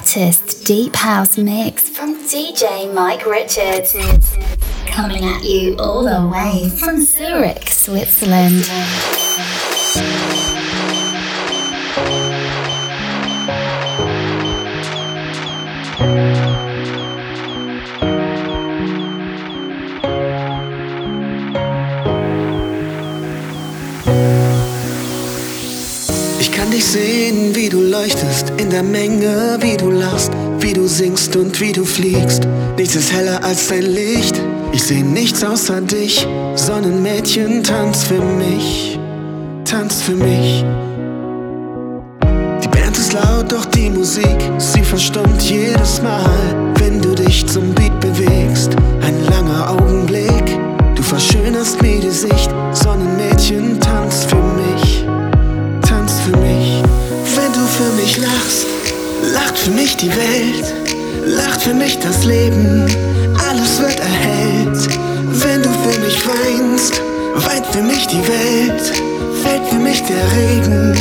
hottest deep house mix from DJ Mike Richards. Coming at you all the way from Zurich, Switzerland. Ich kann dich sehen, wie du leuchtest in der Menge, wie du lachst, wie du singst und wie du fliegst. Nichts ist heller als dein Licht. Ich seh nichts außer dich. Sonnenmädchen, tanz für mich, tanz für mich. Die Band ist laut, doch die Musik, sie verstummt jedes Mal, wenn du dich zum Beat bewegst. Ein langer Augenblick, du verschönerst mir die Sicht. Sonnenmädchen, tanz für mich mich lachst. Lacht für mich die Welt, lacht für mich das Leben, alles wird erhellt. Wenn du für mich weinst, weint für mich die Welt, fällt für mich der Regen,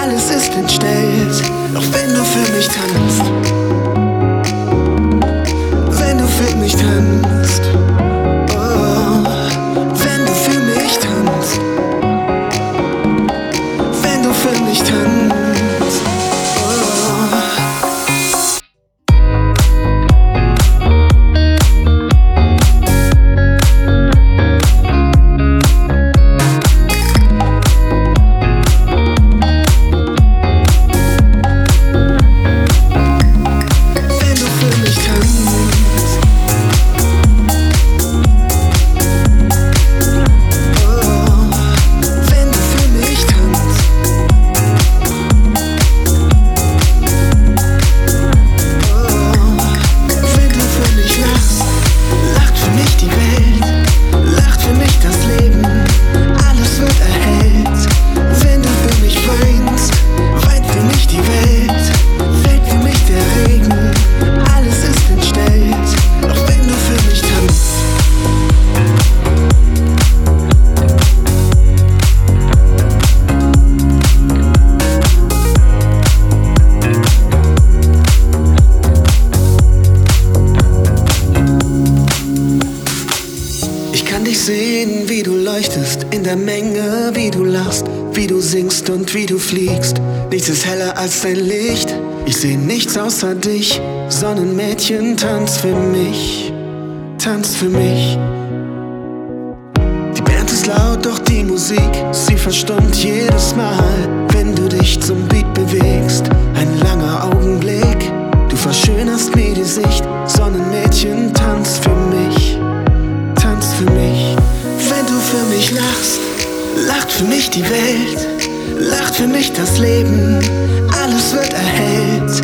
alles ist entstellt. Doch wenn du für mich tanzt, wenn du für mich tanzt. Als dein Licht. Ich seh nichts außer dich. Sonnenmädchen, tanz für mich, tanz für mich. Die Band ist laut, doch die Musik, sie verstummt jedes Mal, wenn du dich zum Beat bewegst. Ein langer Augenblick, du verschönerst mir die Sicht. Sonnenmädchen, tanz für mich, mich lachst, lacht für mich die Welt, lacht für mich das Leben alles wird erhellt.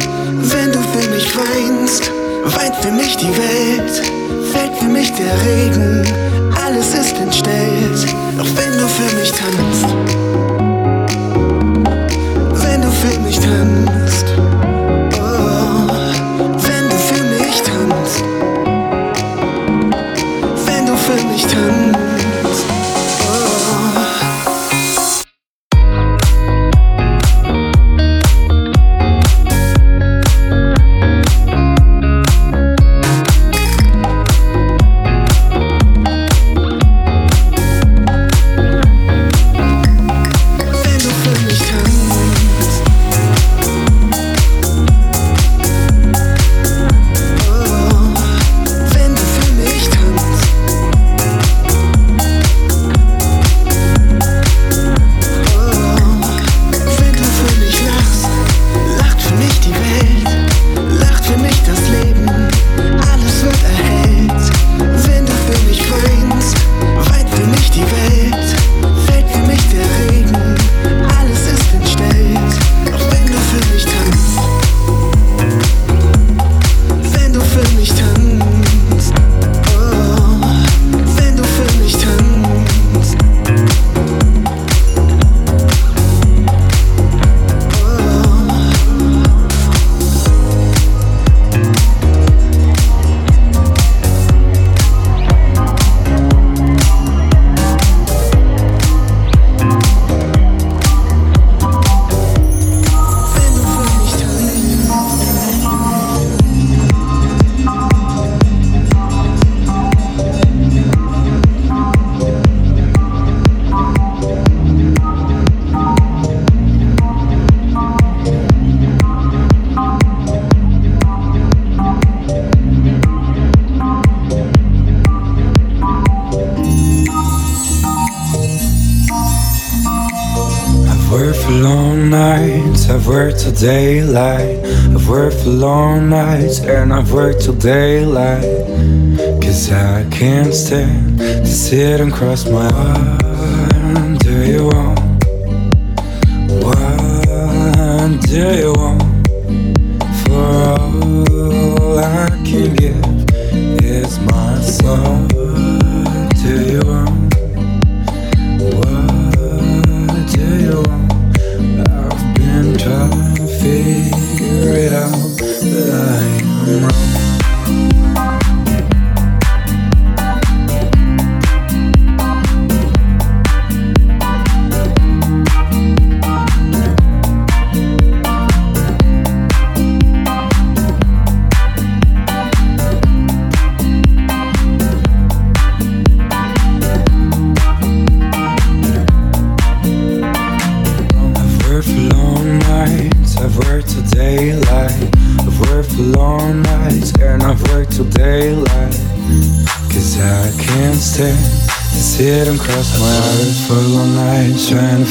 Wenn du für mich weinst, weint für mich die Welt, fällt für mich der Regen, alles ist entstellt. Doch wenn du für mich tanzt, wenn du für mich tanzt, daylight. I've worked for long nights, and I've worked till daylight. Cause I can't stand to sit and cross my arms. Do you want? What do you want?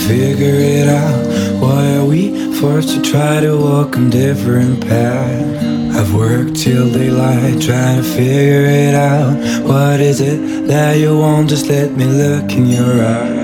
Figure it out. Why are we forced to try to walk a different path? I've worked till daylight trying to figure it out. What is it that you want? Just let me look in your eyes.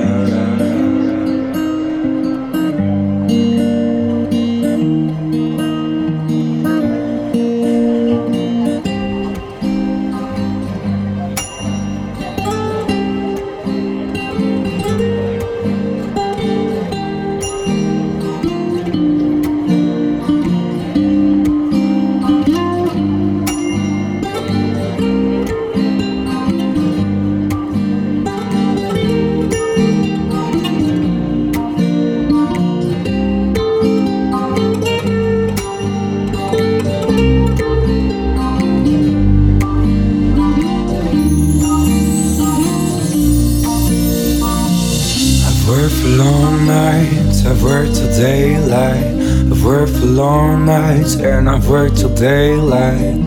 And I've worked till daylight.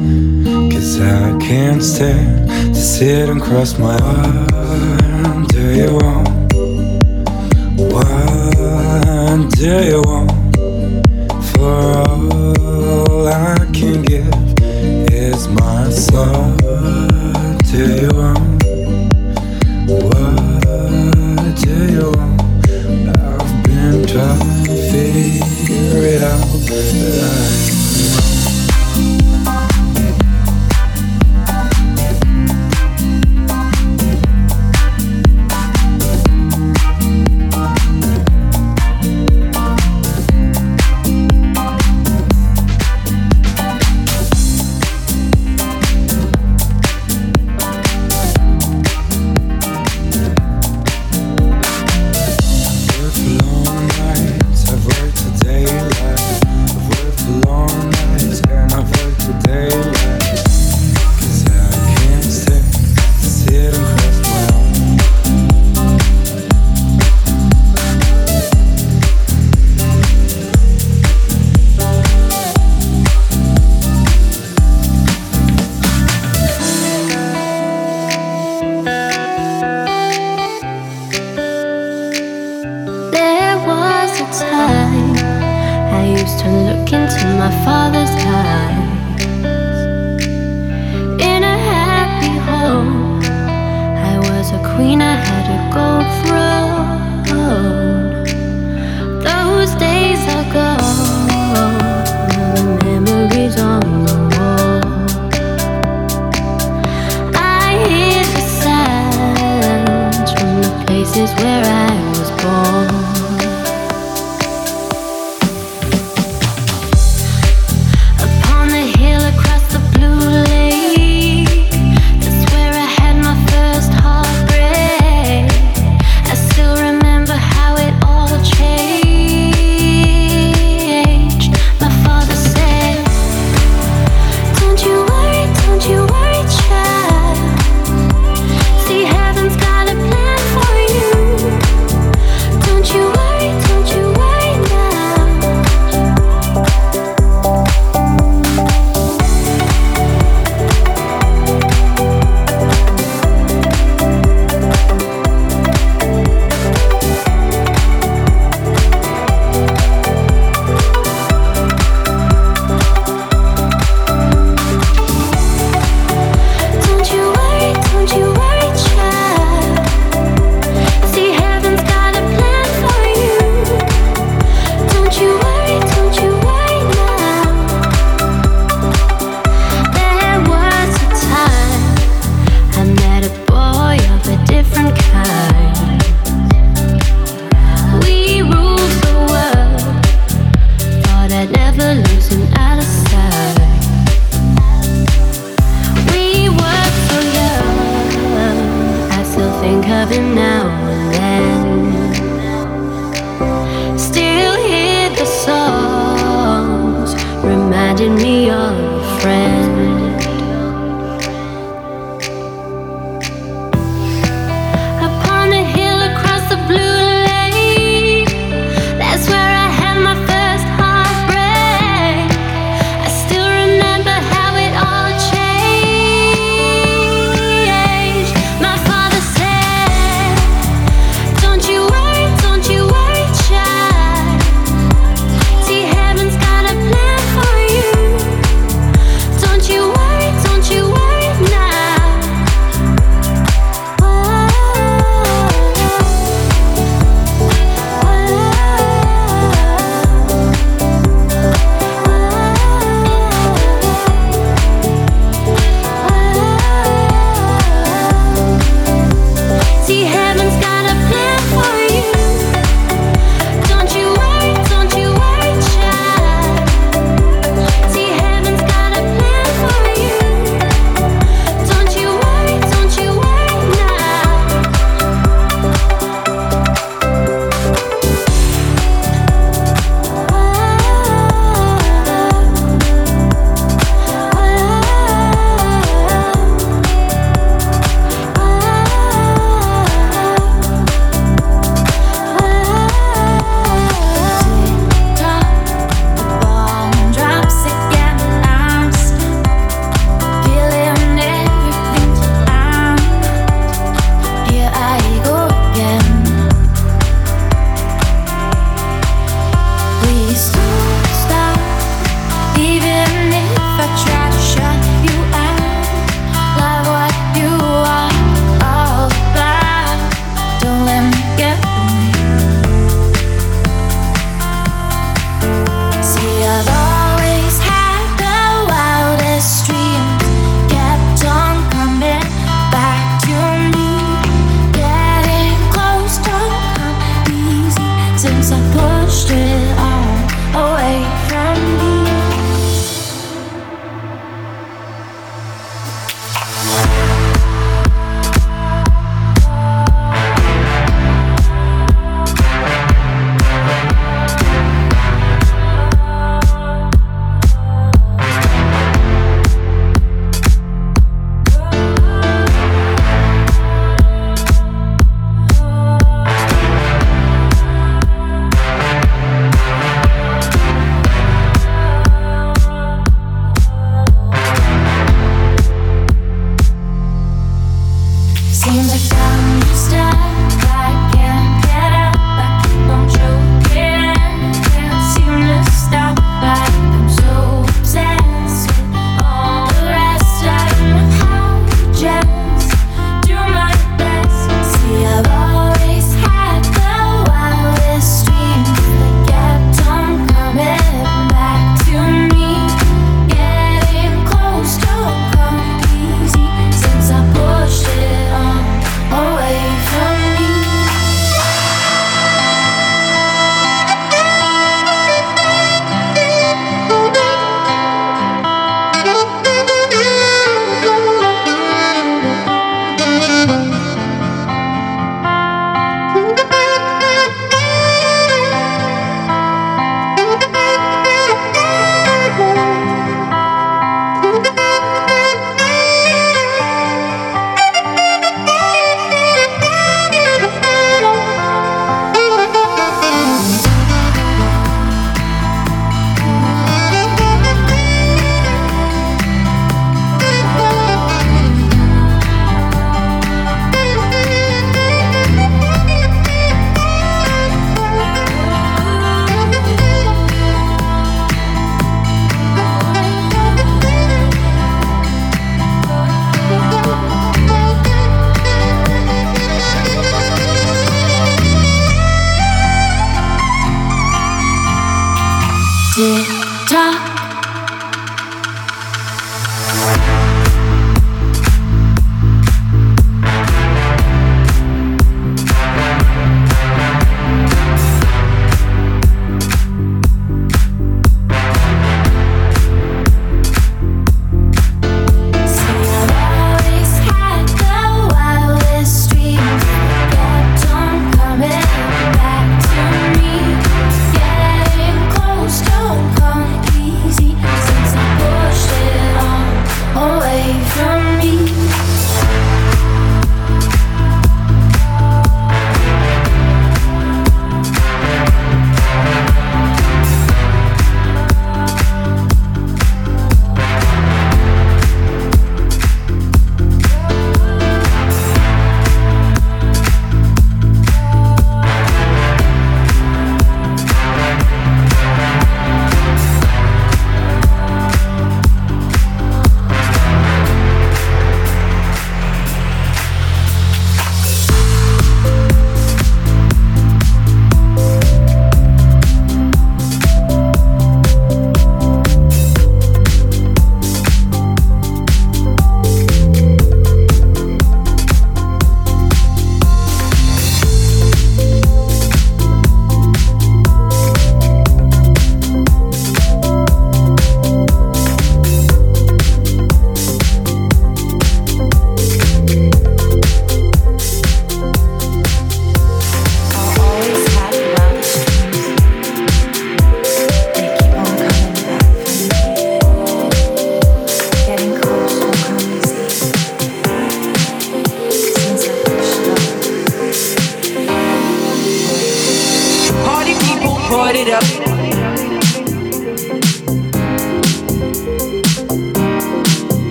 Cause I can't stand to sit and cross my arms. Do you want? What do you want? For all I can give is my soul. Do you want? Trying to figure it out.